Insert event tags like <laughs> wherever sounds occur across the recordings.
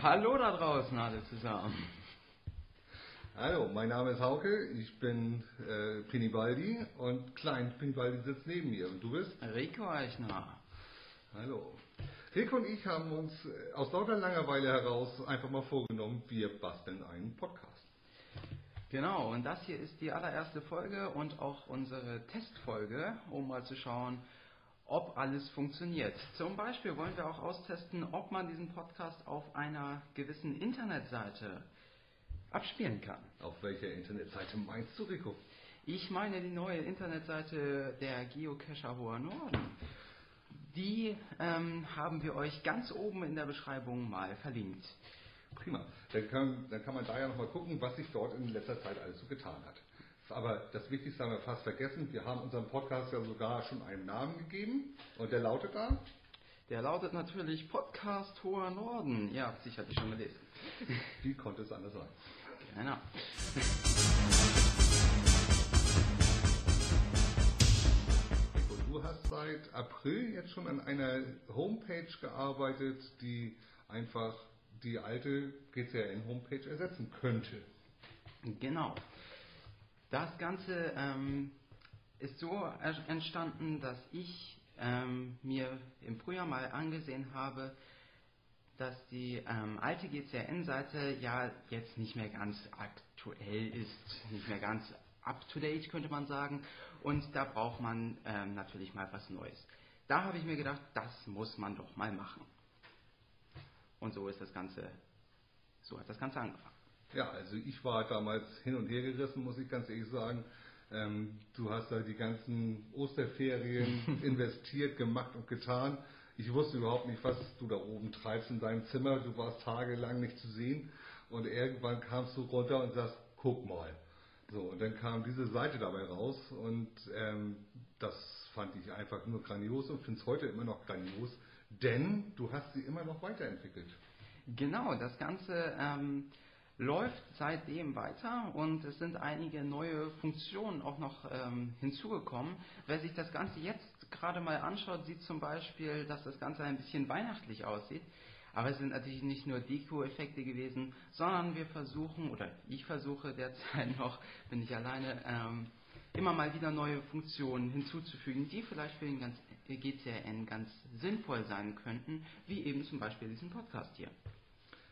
Hallo da draußen alle zusammen. Hallo, mein Name ist Hauke, ich bin äh, Pinibaldi und Klein Pinibaldi sitzt neben mir und du bist? Rico Eichner. Hallo. Rico und ich haben uns äh, aus lauter Langeweile heraus einfach mal vorgenommen, wir basteln einen Podcast. Genau, und das hier ist die allererste Folge und auch unsere Testfolge, um mal zu schauen, ob alles funktioniert. Zum Beispiel wollen wir auch austesten, ob man diesen Podcast auf einer gewissen Internetseite abspielen kann. Auf welcher Internetseite meinst du, Rico? Ich meine die neue Internetseite der Geocacher Hoher Norden. Die ähm, haben wir euch ganz oben in der Beschreibung mal verlinkt. Prima. Dann kann, dann kann man da ja nochmal gucken, was sich dort in letzter Zeit alles so getan hat. Aber das Wichtigste haben wir fast vergessen. Wir haben unserem Podcast ja sogar schon einen Namen gegeben. Und der lautet da? Der lautet natürlich Podcast Hoher Norden. Ja, sicherlich schon gelesen. <laughs> Wie konnte es anders sein? Genau. Und du hast seit April jetzt schon an einer Homepage gearbeitet, die einfach die alte GCRN-Homepage ersetzen könnte. Genau. Das Ganze ähm, ist so entstanden, dass ich ähm, mir im Frühjahr mal angesehen habe, dass die ähm, alte GCRN-Seite ja jetzt nicht mehr ganz aktuell ist, nicht mehr ganz up-to-date könnte man sagen. Und da braucht man ähm, natürlich mal was Neues. Da habe ich mir gedacht, das muss man doch mal machen. Und so ist das Ganze, so hat das Ganze angefangen. Ja, also ich war damals hin und her gerissen, muss ich ganz ehrlich sagen. Ähm, du hast da die ganzen Osterferien <laughs> investiert, gemacht und getan. Ich wusste überhaupt nicht, was du da oben treibst in deinem Zimmer. Du warst tagelang nicht zu sehen. Und irgendwann kamst du runter und sagst, guck mal. So, und dann kam diese Seite dabei raus und ähm, das fand ich einfach nur grandios und finde es heute immer noch grandios, denn du hast sie immer noch weiterentwickelt. Genau, das Ganze ähm, läuft seitdem weiter und es sind einige neue Funktionen auch noch ähm, hinzugekommen. Wer sich das Ganze jetzt gerade mal anschaut, sieht zum Beispiel, dass das Ganze ein bisschen weihnachtlich aussieht. Aber es sind natürlich nicht nur Deko-Effekte gewesen, sondern wir versuchen, oder ich versuche derzeit noch, bin ich alleine, ähm, immer mal wieder neue Funktionen hinzuzufügen, die vielleicht für den ganz, GCRN ganz sinnvoll sein könnten, wie eben zum Beispiel diesen Podcast hier.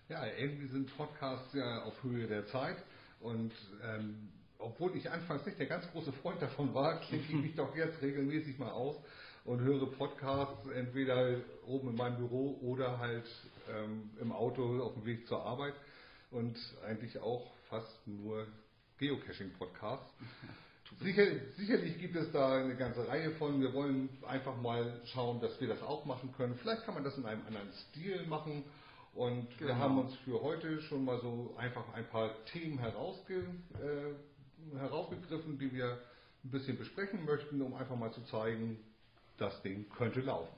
Ja, irgendwie sind Podcasts ja auf Höhe der Zeit und ähm, obwohl ich anfangs nicht der ganz große Freund davon war, <laughs> klicke ich mich doch jetzt regelmäßig mal aus und höre Podcasts entweder oben in meinem Büro oder halt ähm, im Auto auf dem Weg zur Arbeit und eigentlich auch fast nur Geocaching-Podcasts. <laughs> Sicher, sicherlich gibt es da eine ganze Reihe von. Wir wollen einfach mal schauen, dass wir das auch machen können. Vielleicht kann man das in einem anderen Stil machen und genau. wir haben uns für heute schon mal so einfach ein paar Themen herausge, äh, herausgegriffen, die wir ein bisschen besprechen möchten, um einfach mal zu zeigen, das Ding könnte laufen.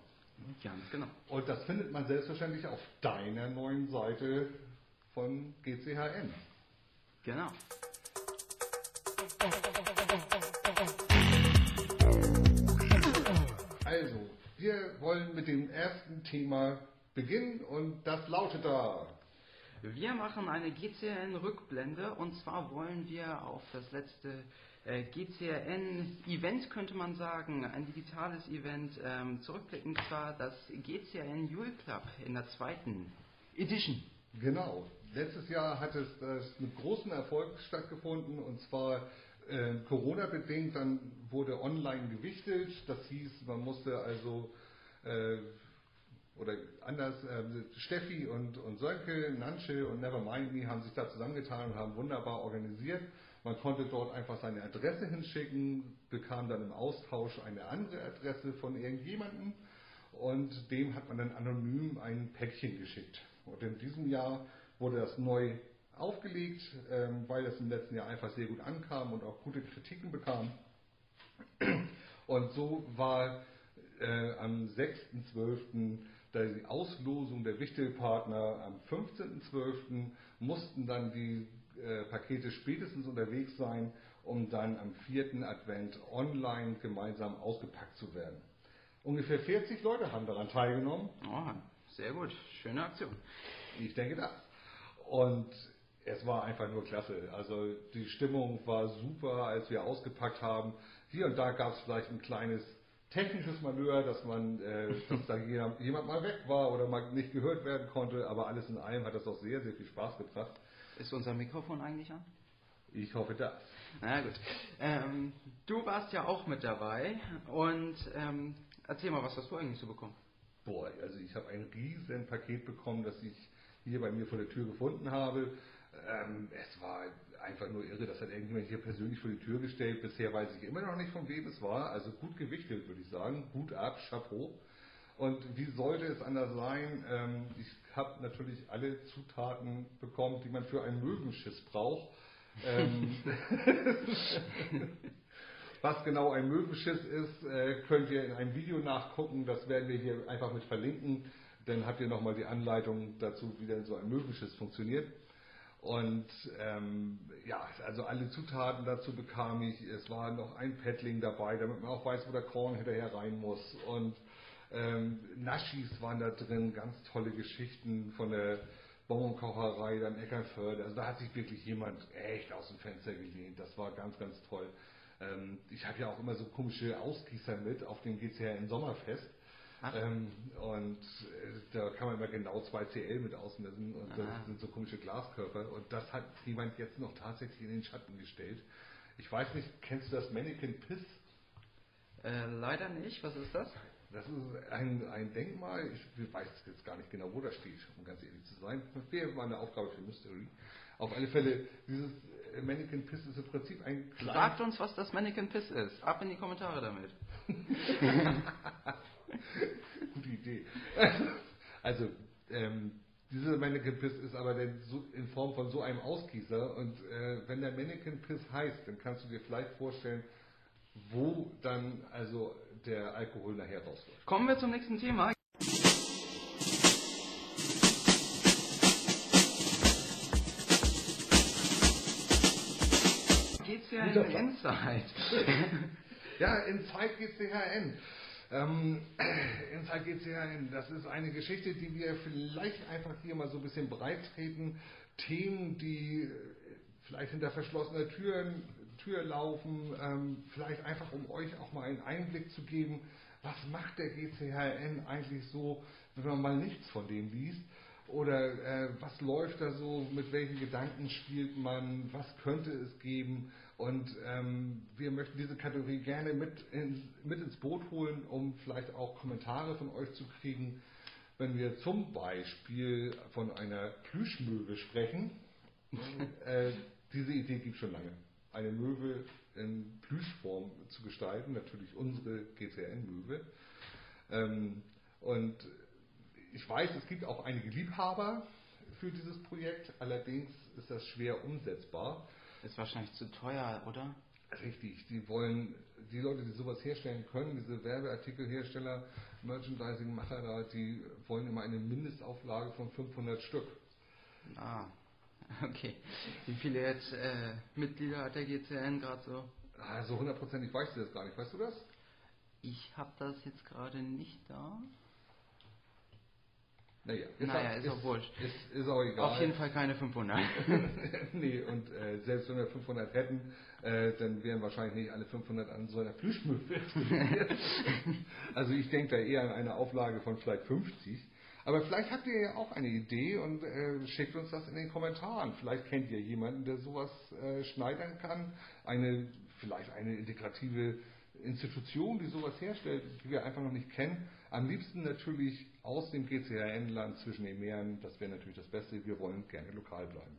Ganz genau. Und das findet man selbstverständlich auf deiner neuen Seite von GCHN. Genau. Also, wir wollen mit dem ersten Thema beginnen und das lautet da. Wir machen eine GCRN-Rückblende und zwar wollen wir auf das letzte äh, GCRN-Event, könnte man sagen, ein digitales Event ähm, zurückblicken, und zwar das GCRN Jule Club in der zweiten Edition. Genau. Letztes Jahr hat es das mit großem Erfolg stattgefunden und zwar äh, Corona-bedingt, dann wurde online gewichtet. Das hieß, man musste also äh, oder anders, äh, Steffi und, und Sönke, Nansche und Nevermind Me haben sich da zusammengetan und haben wunderbar organisiert. Man konnte dort einfach seine Adresse hinschicken, bekam dann im Austausch eine andere Adresse von irgendjemandem und dem hat man dann anonym ein Päckchen geschickt. Und in diesem Jahr wurde das neu aufgelegt, ähm, weil es im letzten Jahr einfach sehr gut ankam und auch gute Kritiken bekam. Und so war äh, am 6.12 die Auslosung der Wichtelpartner am 15.12. mussten dann die äh, Pakete spätestens unterwegs sein, um dann am vierten Advent online gemeinsam ausgepackt zu werden. Ungefähr 40 Leute haben daran teilgenommen. Oh, sehr gut, schöne Aktion. Ich denke das. Und es war einfach nur klasse. Also die Stimmung war super, als wir ausgepackt haben. Hier und da gab es vielleicht ein kleines technisches Malheur, dass man, äh, <laughs> dass da jemand mal weg war oder mal nicht gehört werden konnte, aber alles in allem hat das auch sehr, sehr viel Spaß gebracht. Ist unser Mikrofon eigentlich an? Ich hoffe das. Na gut. Ähm, du warst ja auch mit dabei und ähm, erzähl mal, was hast du eigentlich so bekommen? Boah, also ich habe ein riesen Paket bekommen, das ich hier bei mir vor der Tür gefunden habe. Ähm, es war einfach nur irre. Das hat irgendjemand hier persönlich vor die Tür gestellt. Bisher weiß ich immer noch nicht, von wem es war. Also gut gewichtet, würde ich sagen. Gut ab, Chapeau. Und wie sollte es anders sein? Ähm, ich habe natürlich alle Zutaten bekommen, die man für einen Möwenschiss braucht. Ähm, <laughs> was genau ein Möwenschiss ist, äh, könnt ihr in einem Video nachgucken. Das werden wir hier einfach mit verlinken. Dann habt ihr nochmal die Anleitung dazu, wie denn so ein Möwenschiss funktioniert. Und ähm, ja, also alle Zutaten dazu bekam ich. Es war noch ein Paddling dabei, damit man auch weiß, wo der Korn hinterher rein muss. Und ähm, Naschis waren da drin, ganz tolle Geschichten von der Bonbonkocherei, dann Eckernförde. Also da hat sich wirklich jemand echt aus dem Fenster gelehnt. Das war ganz, ganz toll. Ähm, ich habe ja auch immer so komische Ausgießer mit auf dem GCR in Sommerfest. Ähm, und äh, da kann man immer genau 2 CL mit ausmessen und das Aha. sind so komische Glaskörper und das hat jemand jetzt noch tatsächlich in den Schatten gestellt. Ich weiß nicht, kennst du das Mannequin Piss? Äh, leider nicht. Was ist das? Das ist ein, ein Denkmal, ich weiß jetzt gar nicht genau, wo das steht, um ganz ehrlich zu sein. Das wäre mal eine Aufgabe für Mystery. Auf alle Fälle, dieses äh, Mannequin Piss ist im Prinzip ein. Sagt uns, was das Mannequin Piss ist. Ab in die Kommentare damit. <laughs> <laughs> <laughs> Gute Idee. <laughs> Also, ähm, dieser Mannequin Piss ist aber dann so in Form von so einem Ausgießer und äh, wenn der Mannequin Piss heißt, dann kannst du dir vielleicht vorstellen, wo dann also der Alkohol nachher rausläuft. Kommen wir zum nächsten Thema. Geht's ja in. Inside. Ja, in Zeit GCHN. Ähm, in Zeit GCHN, das ist eine Geschichte, die wir vielleicht einfach hier mal so ein bisschen breit treten. Themen, die äh, vielleicht hinter verschlossener Türen, Tür laufen, ähm, vielleicht einfach um euch auch mal einen Einblick zu geben, was macht der GCHN eigentlich so, wenn man mal nichts von dem liest. Oder äh, was läuft da so, mit welchen Gedanken spielt man, was könnte es geben. Und ähm, wir möchten diese Kategorie gerne mit, ins- mit ins Boot holen, um vielleicht auch Kommentare von euch zu kriegen, wenn wir zum Beispiel von einer Plüschmöwe sprechen. <laughs> äh, diese Idee gibt schon lange. Eine Möwe in Plüschform zu gestalten, natürlich unsere GCN-Möwe. Ähm, und ich weiß, es gibt auch einige Liebhaber für dieses Projekt, allerdings ist das schwer umsetzbar. Ist wahrscheinlich zu teuer, oder? Richtig, die wollen, die Leute, die sowas herstellen können, diese Werbeartikelhersteller, Merchandising-Macher da, die wollen immer eine Mindestauflage von 500 Stück. Ah, okay. Wie viele jetzt äh, Mitglieder hat der GCN gerade so? Also hundertprozentig weißt du das gar nicht, weißt du das? Ich habe das jetzt gerade nicht da. Naja, Naja, ist auch wurscht. Ist, ist auch egal. Auf jeden Fall keine 500. <laughs> nee, und äh, selbst wenn wir 500 hätten, äh, dann wären wahrscheinlich nicht alle 500 an so einer Plüschmöwe. <laughs> Also ich denke da eher an eine Auflage von vielleicht 50. Aber vielleicht habt ihr ja auch eine Idee und äh, schickt uns das in den Kommentaren. Vielleicht kennt ihr jemanden, der sowas äh, schneidern kann. Eine, vielleicht eine integrative Institution, die sowas herstellt, die wir einfach noch nicht kennen. Am liebsten natürlich aus dem GCHN-Land zwischen den Meeren. Das wäre natürlich das Beste. Wir wollen gerne lokal bleiben.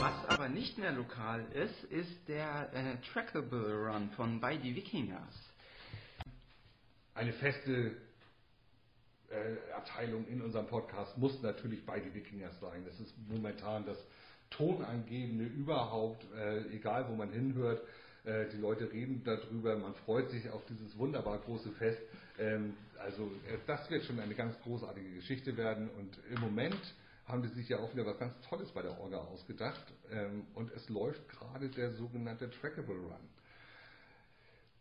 Was aber nicht mehr lokal ist, ist der äh, Trackable Run von By the Wikingers. Eine feste äh, Abteilung in unserem Podcast muss natürlich bei die Wikingers sein. Das ist momentan das Tonangebende überhaupt, äh, egal wo man hinhört. Äh, die Leute reden darüber, man freut sich auf dieses wunderbar große Fest. Ähm, also äh, das wird schon eine ganz großartige Geschichte werden und im Moment haben die sich ja auch wieder was ganz Tolles bei der Orga ausgedacht ähm, und es läuft gerade der sogenannte Trackable Run.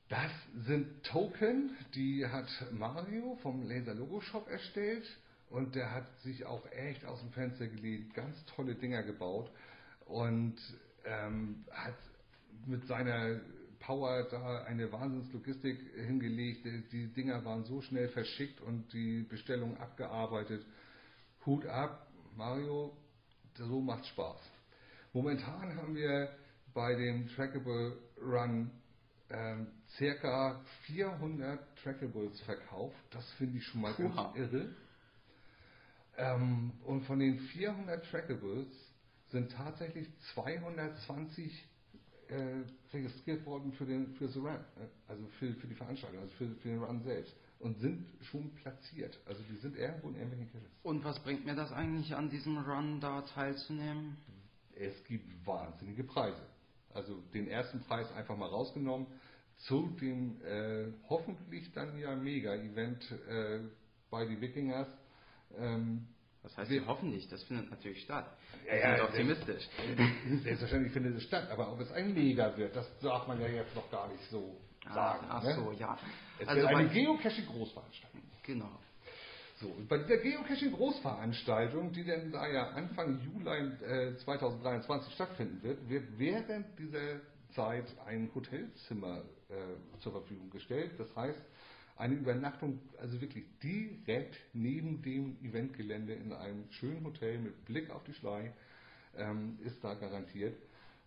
Das sind Token, die hat Mario vom Laser Logo Shop erstellt und der hat sich auch echt aus dem Fenster gelegt, ganz tolle Dinger gebaut und ähm, hat mit seiner Power da eine Wahnsinnslogistik hingelegt. Die Dinger waren so schnell verschickt und die Bestellung abgearbeitet. Hut ab, Mario, so macht Spaß. Momentan haben wir bei dem Trackable Run ähm, circa 400 Trackables verkauft. Das finde ich schon mal Puha. ganz irre. Ähm, und von den 400 Trackables sind tatsächlich 220 äh, registriert worden für den für the Run, äh, also für, für die Veranstaltung, also für, für den Run selbst und sind schon platziert. Also die sind irgendwo in irgendwelchen Caches. Und was bringt mir das eigentlich an diesem Run da teilzunehmen? Es gibt wahnsinnige Preise. Also den ersten Preis einfach mal rausgenommen zu dem äh, hoffentlich dann ja Mega-Event äh, bei die Wikingers. Ähm, was heißt wir, hoffentlich? Das findet natürlich statt. Wir ja, sind optimistisch. <laughs> Selbstverständlich findet es statt, aber ob es ein Mega wird, das darf man ja jetzt noch gar nicht so ah, sagen. Ach ne? so, ja. Es also wird eine Geocaching-Großveranstaltung. Genau. So, bei dieser Geocaching-Großveranstaltung, die dann da ja Anfang Juli äh, 2023 stattfinden wird, wird während dieser Zeit ein Hotelzimmer äh, zur Verfügung gestellt. Das heißt, eine Übernachtung, also wirklich direkt neben dem Eventgelände in einem schönen Hotel mit Blick auf die Schlei, ähm, ist da garantiert.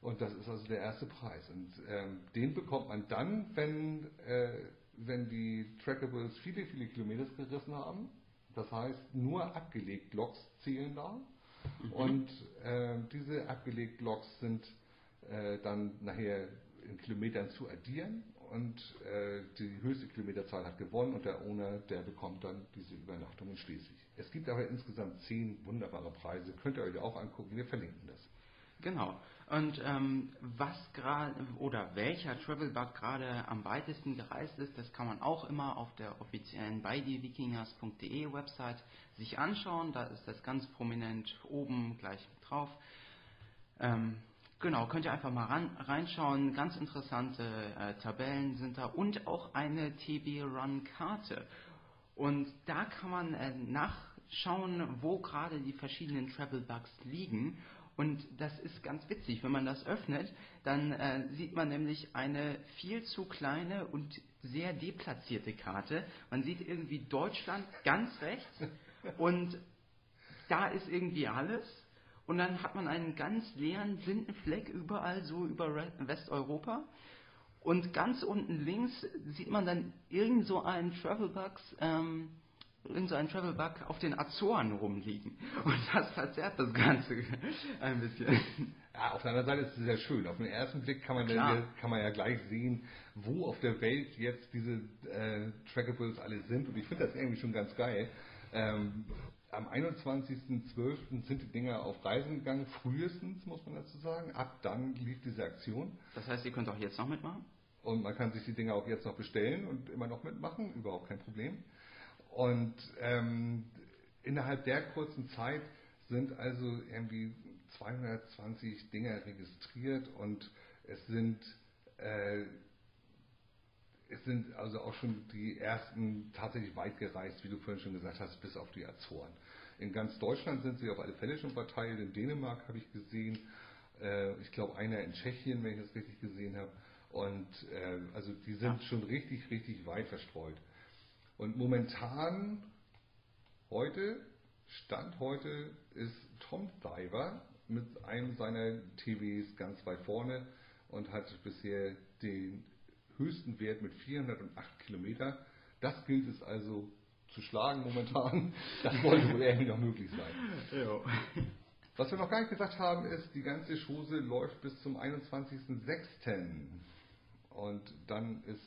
Und das ist also der erste Preis. Und ähm, den bekommt man dann, wenn, äh, wenn die Trackables viele, viele Kilometer gerissen haben. Das heißt, nur abgelegt Loks zählen da. Mhm. Und äh, diese abgelegt Loks sind äh, dann nachher in Kilometern zu addieren und äh, die höchste Kilometerzahl hat gewonnen und der Owner, der bekommt dann diese Übernachtung in Schleswig. Es gibt aber insgesamt zehn wunderbare Preise, könnt ihr euch auch angucken, wir verlinken das. Genau. Und ähm, was gerade oder welcher Travelbug gerade am weitesten gereist ist, das kann man auch immer auf der offiziellen beidewikingers.de Website sich anschauen. Da ist das ganz prominent oben gleich drauf. Ähm, Genau, könnt ihr einfach mal ran, reinschauen. Ganz interessante äh, Tabellen sind da und auch eine TB-Run-Karte. Und da kann man äh, nachschauen, wo gerade die verschiedenen Travel-Bugs liegen. Und das ist ganz witzig, wenn man das öffnet, dann äh, sieht man nämlich eine viel zu kleine und sehr deplatzierte Karte. Man sieht irgendwie Deutschland ganz rechts und da ist irgendwie alles und dann hat man einen ganz leeren, blinden Fleck überall, so über Westeuropa. Und ganz unten links sieht man dann irgend so einen Travelbug, ähm, irgend so einen Travelbug auf den Azoren rumliegen. Und das verzerrt das Ganze <laughs> ein bisschen. Ja, auf der anderen Seite ist es sehr schön. Auf den ersten Blick kann man, dann, kann man ja gleich sehen, wo auf der Welt jetzt diese äh, Trackables alle sind. Und ich finde das irgendwie schon ganz geil. Ähm, am 21.12. sind die Dinger auf Reisen gegangen, frühestens, muss man dazu sagen. Ab dann lief diese Aktion. Das heißt, ihr könnt auch jetzt noch mitmachen? Und man kann sich die Dinger auch jetzt noch bestellen und immer noch mitmachen, überhaupt kein Problem. Und ähm, innerhalb der kurzen Zeit sind also irgendwie 220 Dinger registriert und es sind äh, es sind also auch schon die ersten tatsächlich weit gereist, wie du vorhin schon gesagt hast, bis auf die Azoren. In ganz Deutschland sind sie auf alle Fälle schon verteilt. In Dänemark habe ich gesehen, äh, ich glaube einer in Tschechien, wenn ich das richtig gesehen habe. Und äh, also die sind schon richtig, richtig weit verstreut. Und momentan, heute, Stand heute, ist Tom Diver mit einem seiner TVs ganz weit vorne und hat bisher den höchsten Wert mit 408 Kilometer. Das gilt es also zu schlagen momentan. <laughs> Das sollte wohl irgendwie noch möglich sein. Ja. Was wir noch gar nicht gesagt haben, ist, die ganze Chose läuft bis zum 21.06. Und dann ist,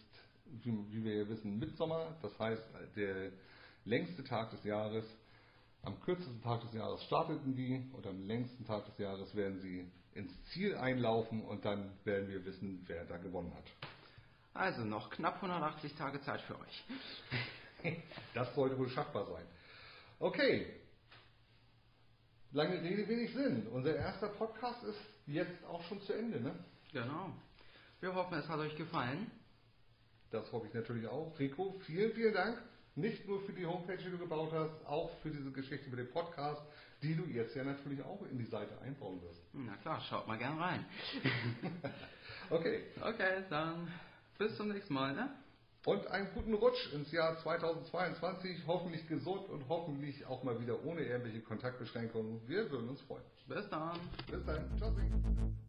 wie wir ja wissen, Mitsommer. Das heißt, der längste Tag des Jahres. Am kürzesten Tag des Jahres starteten die und am längsten Tag des Jahres werden sie ins Ziel einlaufen und dann werden wir wissen, wer da gewonnen hat. Also noch knapp 180 Tage Zeit für euch. <laughs> Das sollte wohl schaffbar sein. Okay. Lange Rede, wenig Sinn. Unser erster Podcast ist jetzt auch schon zu Ende, ne? Genau. Wir hoffen, es hat euch gefallen. Das hoffe ich natürlich auch. Rico, vielen, vielen Dank. Nicht nur für die Homepage, die du gebaut hast, auch für diese Geschichte mit dem Podcast, die du jetzt ja natürlich auch in die Seite einbauen wirst. Na klar, schaut mal gern rein. <laughs> <laughs> okay. Okay, dann bis zum nächsten Mal, ne? Und einen guten Rutsch ins Jahr 2022. Hoffentlich gesund und hoffentlich auch mal wieder ohne irgendwelche Kontaktbeschränkungen. Wir würden uns freuen. Bis dann. Bis dann. Tschüssi.